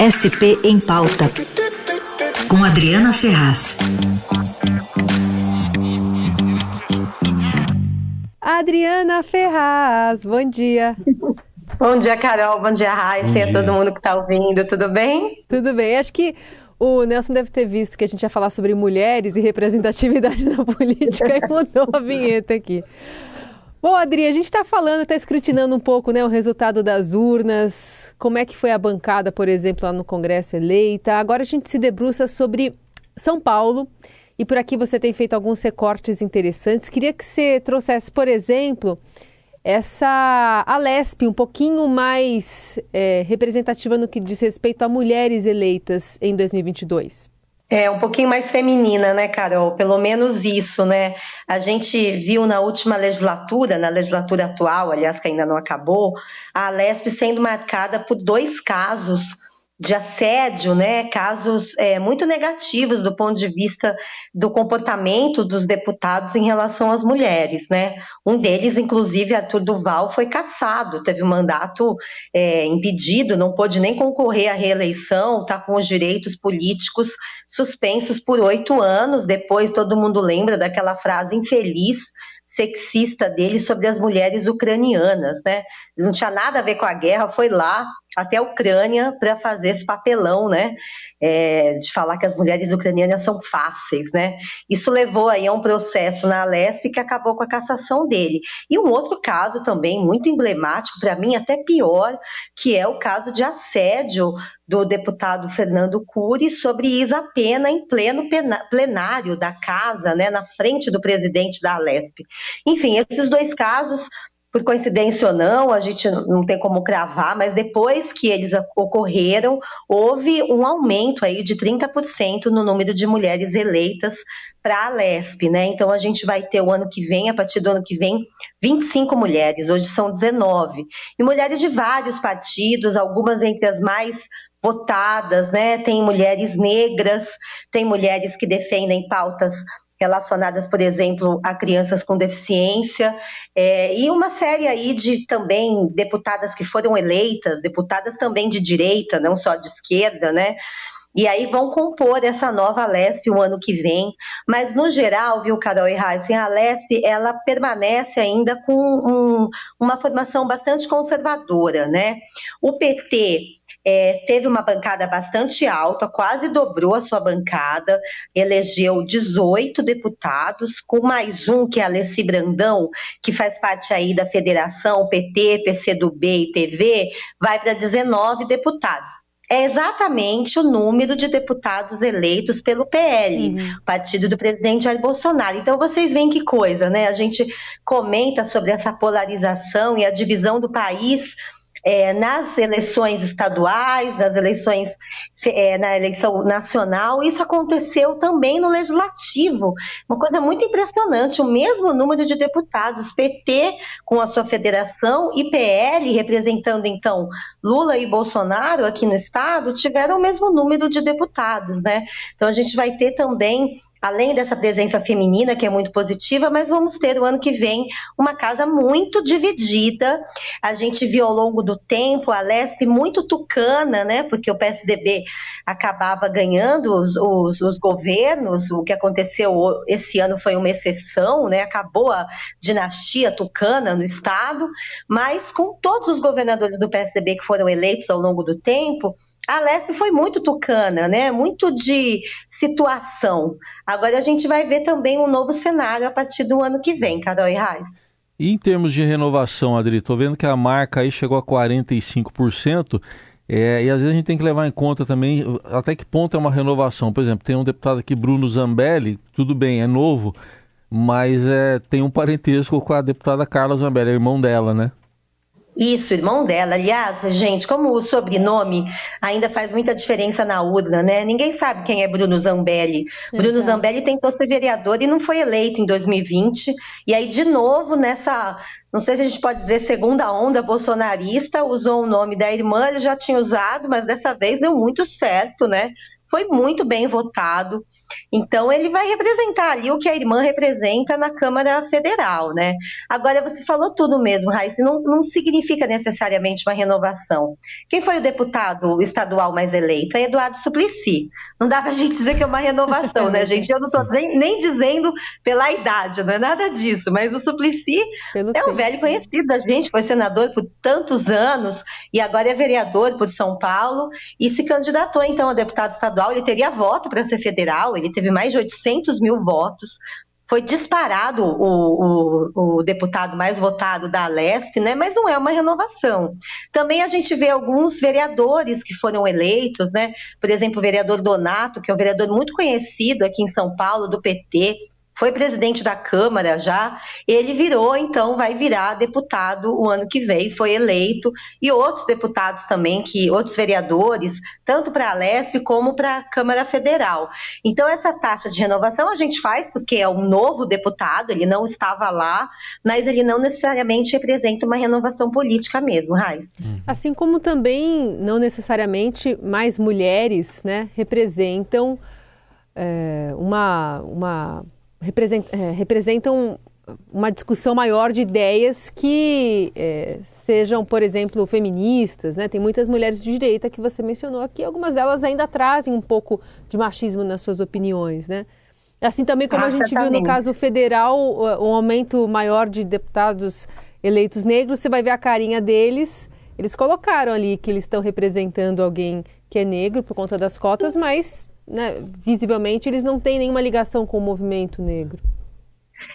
SP em Pauta, com Adriana Ferraz. Adriana Ferraz, bom dia. Bom dia, Carol. Bom dia, Raíssa e a todo mundo que está ouvindo. Tudo bem? Tudo bem. Acho que o Nelson deve ter visto que a gente ia falar sobre mulheres e representatividade na política e mudou a vinheta aqui. Bom, Adri, a gente está falando, está escrutinando um pouco né, o resultado das urnas, como é que foi a bancada, por exemplo, lá no Congresso eleita. Agora a gente se debruça sobre São Paulo e por aqui você tem feito alguns recortes interessantes. Queria que você trouxesse, por exemplo, essa Alesp um pouquinho mais é, representativa no que diz respeito a mulheres eleitas em 2022. É, um pouquinho mais feminina, né, Carol? Pelo menos isso, né? A gente viu na última legislatura, na legislatura atual, aliás, que ainda não acabou, a Alesp sendo marcada por dois casos de assédio, né, casos é, muito negativos do ponto de vista do comportamento dos deputados em relação às mulheres, né. Um deles, inclusive, Arthur Duval, foi cassado, teve o mandato é, impedido, não pôde nem concorrer à reeleição, está com os direitos políticos suspensos por oito anos. Depois, todo mundo lembra daquela frase infeliz sexista dele sobre as mulheres ucranianas, né? Não tinha nada a ver com a guerra, foi lá até a Ucrânia para fazer esse papelão, né? É, de falar que as mulheres ucranianas são fáceis, né? Isso levou aí a um processo na Alesp que acabou com a cassação dele. E um outro caso também muito emblemático, para mim até pior, que é o caso de assédio do deputado Fernando Cury sobre Isa Pena em pleno plenário da casa, né, na frente do presidente da Alesp. Enfim, esses dois casos por coincidência ou não, a gente não tem como cravar, mas depois que eles ocorreram, houve um aumento aí de 30% no número de mulheres eleitas para a Lesp, né? Então a gente vai ter o ano que vem, a partir do ano que vem, 25 mulheres, hoje são 19. E mulheres de vários partidos, algumas entre as mais votadas, né? Tem mulheres negras, tem mulheres que defendem pautas relacionadas, por exemplo, a crianças com deficiência, é, e uma série aí de também deputadas que foram eleitas, deputadas também de direita, não só de esquerda, né? E aí vão compor essa nova Lesp o ano que vem. Mas, no geral, viu, Carol e Heisen, a Lesp ela permanece ainda com um, uma formação bastante conservadora, né? O PT é, teve uma bancada bastante alta, quase dobrou a sua bancada, elegeu 18 deputados, com mais um, que é a Alessi Brandão, que faz parte aí da federação PT, PCdoB e PV, vai para 19 deputados é exatamente o número de deputados eleitos pelo PL, uhum. partido do presidente Jair Bolsonaro. Então vocês veem que coisa, né? A gente comenta sobre essa polarização e a divisão do país é, nas eleições estaduais, nas eleições, é, na eleição nacional, isso aconteceu também no legislativo. Uma coisa muito impressionante, o mesmo número de deputados, PT com a sua federação e PL, representando então Lula e Bolsonaro aqui no estado, tiveram o mesmo número de deputados, né? Então a gente vai ter também além dessa presença feminina, que é muito positiva, mas vamos ter o ano que vem uma casa muito dividida. A gente viu ao longo do tempo a Lesp muito tucana, né? Porque o PSDB acabava ganhando os, os, os governos. O que aconteceu esse ano foi uma exceção, né? Acabou a dinastia tucana no estado, mas com todos os governadores do PSDB que foram eleitos ao longo do tempo, a Lesp foi muito tucana, né? Muito de situação. Agora a gente vai ver também um novo cenário a partir do ano que vem, Carol e Reis. E em termos de renovação, Adri, estou vendo que a marca aí chegou a 45%. É, e às vezes a gente tem que levar em conta também até que ponto é uma renovação. Por exemplo, tem um deputado aqui, Bruno Zambelli, tudo bem, é novo, mas é, tem um parentesco com a deputada Carla Zambelli, é irmão dela, né? Isso, irmão dela. Aliás, gente, como o sobrenome ainda faz muita diferença na urna, né? Ninguém sabe quem é Bruno Zambelli. Exato. Bruno Zambelli tentou ser vereador e não foi eleito em 2020. E aí, de novo, nessa, não sei se a gente pode dizer segunda onda bolsonarista, usou o nome da irmã, ele já tinha usado, mas dessa vez deu muito certo, né? Foi muito bem votado. Então, ele vai representar ali o que a irmã representa na Câmara Federal, né? Agora, você falou tudo mesmo, Raíssa, não, não significa necessariamente uma renovação. Quem foi o deputado estadual mais eleito? É Eduardo Suplicy. Não dá para a gente dizer que é uma renovação, né, gente? Eu não estou nem dizendo pela idade, não é nada disso, mas o Suplicy Pelo é um velho conhecido da gente, foi senador por tantos anos e agora é vereador por São Paulo e se candidatou então a deputado estadual. Ele teria voto para ser federal, ele teve mais de 800 mil votos foi disparado o, o, o, deputado mais votado da Alesp, né? mas não é uma renovação. Também a gente vê alguns vereadores que foram eleitos, né? por exemplo, o vereador Donato, que é um vereador muito conhecido aqui em São Paulo, do PT, foi presidente da Câmara já, ele virou, então vai virar deputado o ano que vem, foi eleito, e outros deputados também, que outros vereadores, tanto para a Lesp como para a Câmara Federal. Então, essa taxa de renovação a gente faz porque é um novo deputado, ele não estava lá, mas ele não necessariamente representa uma renovação política mesmo, Raiz. Uhum. Assim como também não necessariamente mais mulheres né, representam é, uma. uma representam uma discussão maior de ideias que é, sejam, por exemplo, feministas, né? Tem muitas mulheres de direita que você mencionou aqui, algumas delas ainda trazem um pouco de machismo nas suas opiniões, né? Assim também como ah, a gente certamente. viu no caso federal, um aumento maior de deputados eleitos negros, você vai ver a carinha deles. Eles colocaram ali que eles estão representando alguém que é negro por conta das cotas, mas né, visivelmente, eles não têm nenhuma ligação com o movimento negro.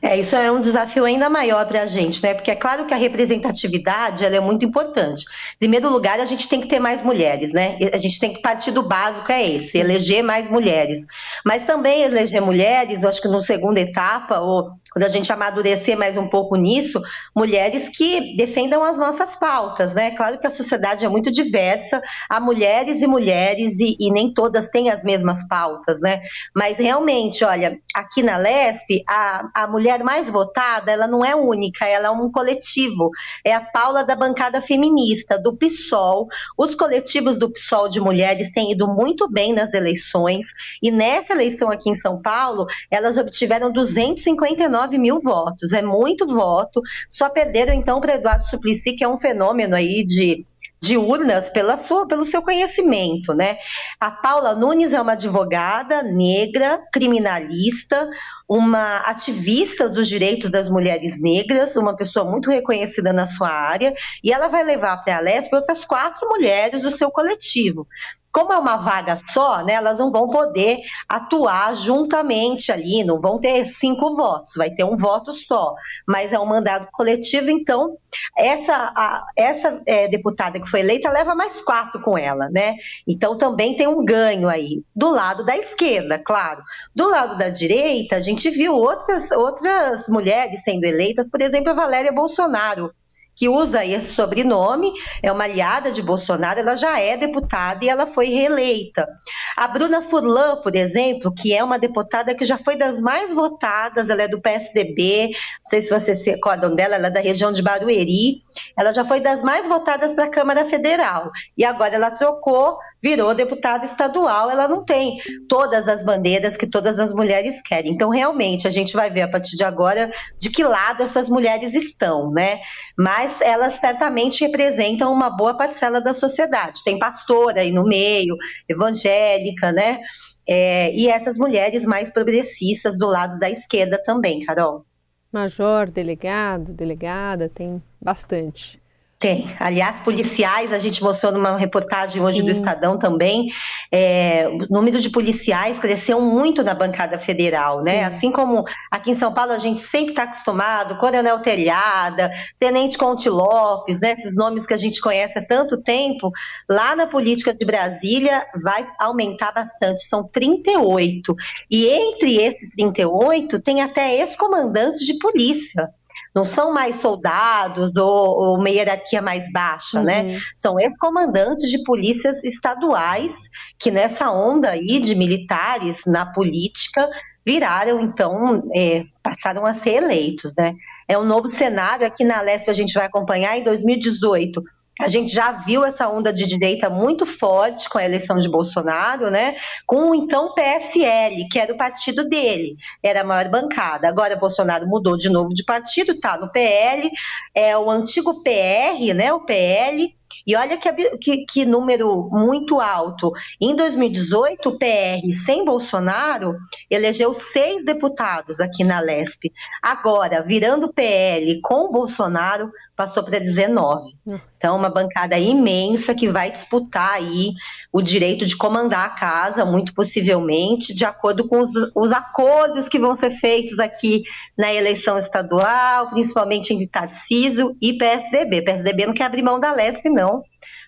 É, isso é um desafio ainda maior para a gente, né? Porque é claro que a representatividade ela é muito importante. Em primeiro lugar, a gente tem que ter mais mulheres, né? A gente tem que partir do básico é esse, eleger mais mulheres. Mas também eleger mulheres, eu acho que no segunda etapa, ou quando a gente amadurecer mais um pouco nisso, mulheres que defendam as nossas pautas, né? Claro que a sociedade é muito diversa, há mulheres e mulheres e, e nem todas têm as mesmas pautas, né? Mas realmente, olha, aqui na LESP, a, a mulher mais votada, ela não é única, ela é um coletivo. É a Paula da bancada feminista, do PSOL. Os coletivos do PSOL de mulheres têm ido muito bem nas eleições, e nessa eleição aqui em São Paulo, elas obtiveram 259 mil votos. É muito voto. Só perderam então para Eduardo Suplicy, que é um fenômeno aí de de urnas pela sua, pelo seu conhecimento, né? A Paula Nunes é uma advogada negra, criminalista, uma ativista dos direitos das mulheres negras, uma pessoa muito reconhecida na sua área, e ela vai levar para a Lesp outras quatro mulheres do seu coletivo como é uma vaga só, né, elas não vão poder atuar juntamente ali, não vão ter cinco votos, vai ter um voto só, mas é um mandato coletivo, então essa, a, essa é, deputada que foi eleita leva mais quatro com ela, né? Então também tem um ganho aí, do lado da esquerda, claro. Do lado da direita, a gente viu outras, outras mulheres sendo eleitas, por exemplo, a Valéria Bolsonaro, que usa esse sobrenome, é uma aliada de Bolsonaro, ela já é deputada e ela foi reeleita. A Bruna Furlan, por exemplo, que é uma deputada que já foi das mais votadas, ela é do PSDB, não sei se vocês se recordam dela, ela é da região de Barueri, ela já foi das mais votadas para a Câmara Federal e agora ela trocou, virou deputada estadual, ela não tem todas as bandeiras que todas as mulheres querem. Então, realmente, a gente vai ver a partir de agora de que lado essas mulheres estão, né? Mas mas elas certamente representam uma boa parcela da sociedade. Tem pastora aí no meio, evangélica, né? É, e essas mulheres mais progressistas do lado da esquerda também, Carol. Major, delegado, delegada, tem bastante. Tem. Aliás, policiais, a gente mostrou numa reportagem hoje Sim. do Estadão também, é, o número de policiais cresceu muito na bancada federal, né? Sim. Assim como aqui em São Paulo a gente sempre está acostumado, Coronel Telhada, Tenente Conte Lopes, né? Esses nomes que a gente conhece há tanto tempo, lá na política de Brasília vai aumentar bastante, são 38. E entre esses 38 tem até ex-comandantes de polícia não são mais soldados ou, ou uma hierarquia mais baixa, né? uhum. né? São ex-comandantes de polícias estaduais que nessa onda aí de militares na política viraram, então, é, passaram a ser eleitos, né? É um novo cenário aqui na Lesp a gente vai acompanhar em 2018. A gente já viu essa onda de direita muito forte com a eleição de Bolsonaro, né? Com o então PSL, que era o partido dele, era a maior bancada. Agora Bolsonaro mudou de novo de partido, tá no PL, é o antigo PR, né? O PL e olha que, que, que, número muito alto. Em 2018, o PR sem Bolsonaro elegeu seis deputados aqui na Lesp. Agora, virando PL com Bolsonaro, passou para 19. Hum. Então, uma bancada imensa que vai disputar aí o direito de comandar a casa, muito possivelmente, de acordo com os, os acordos que vão ser feitos aqui na eleição estadual, principalmente entre Tarcísio e PSDB. PSDB não quer abrir mão da Lesp, não.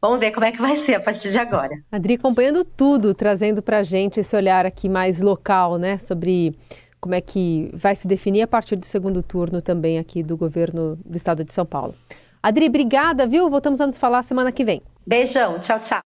Vamos ver como é que vai ser a partir de agora. Adri, acompanhando tudo, trazendo para a gente esse olhar aqui mais local, né, sobre como é que vai se definir a partir do segundo turno também aqui do governo do estado de São Paulo. Adri, obrigada, viu? Voltamos a nos falar semana que vem. Beijão, tchau, tchau.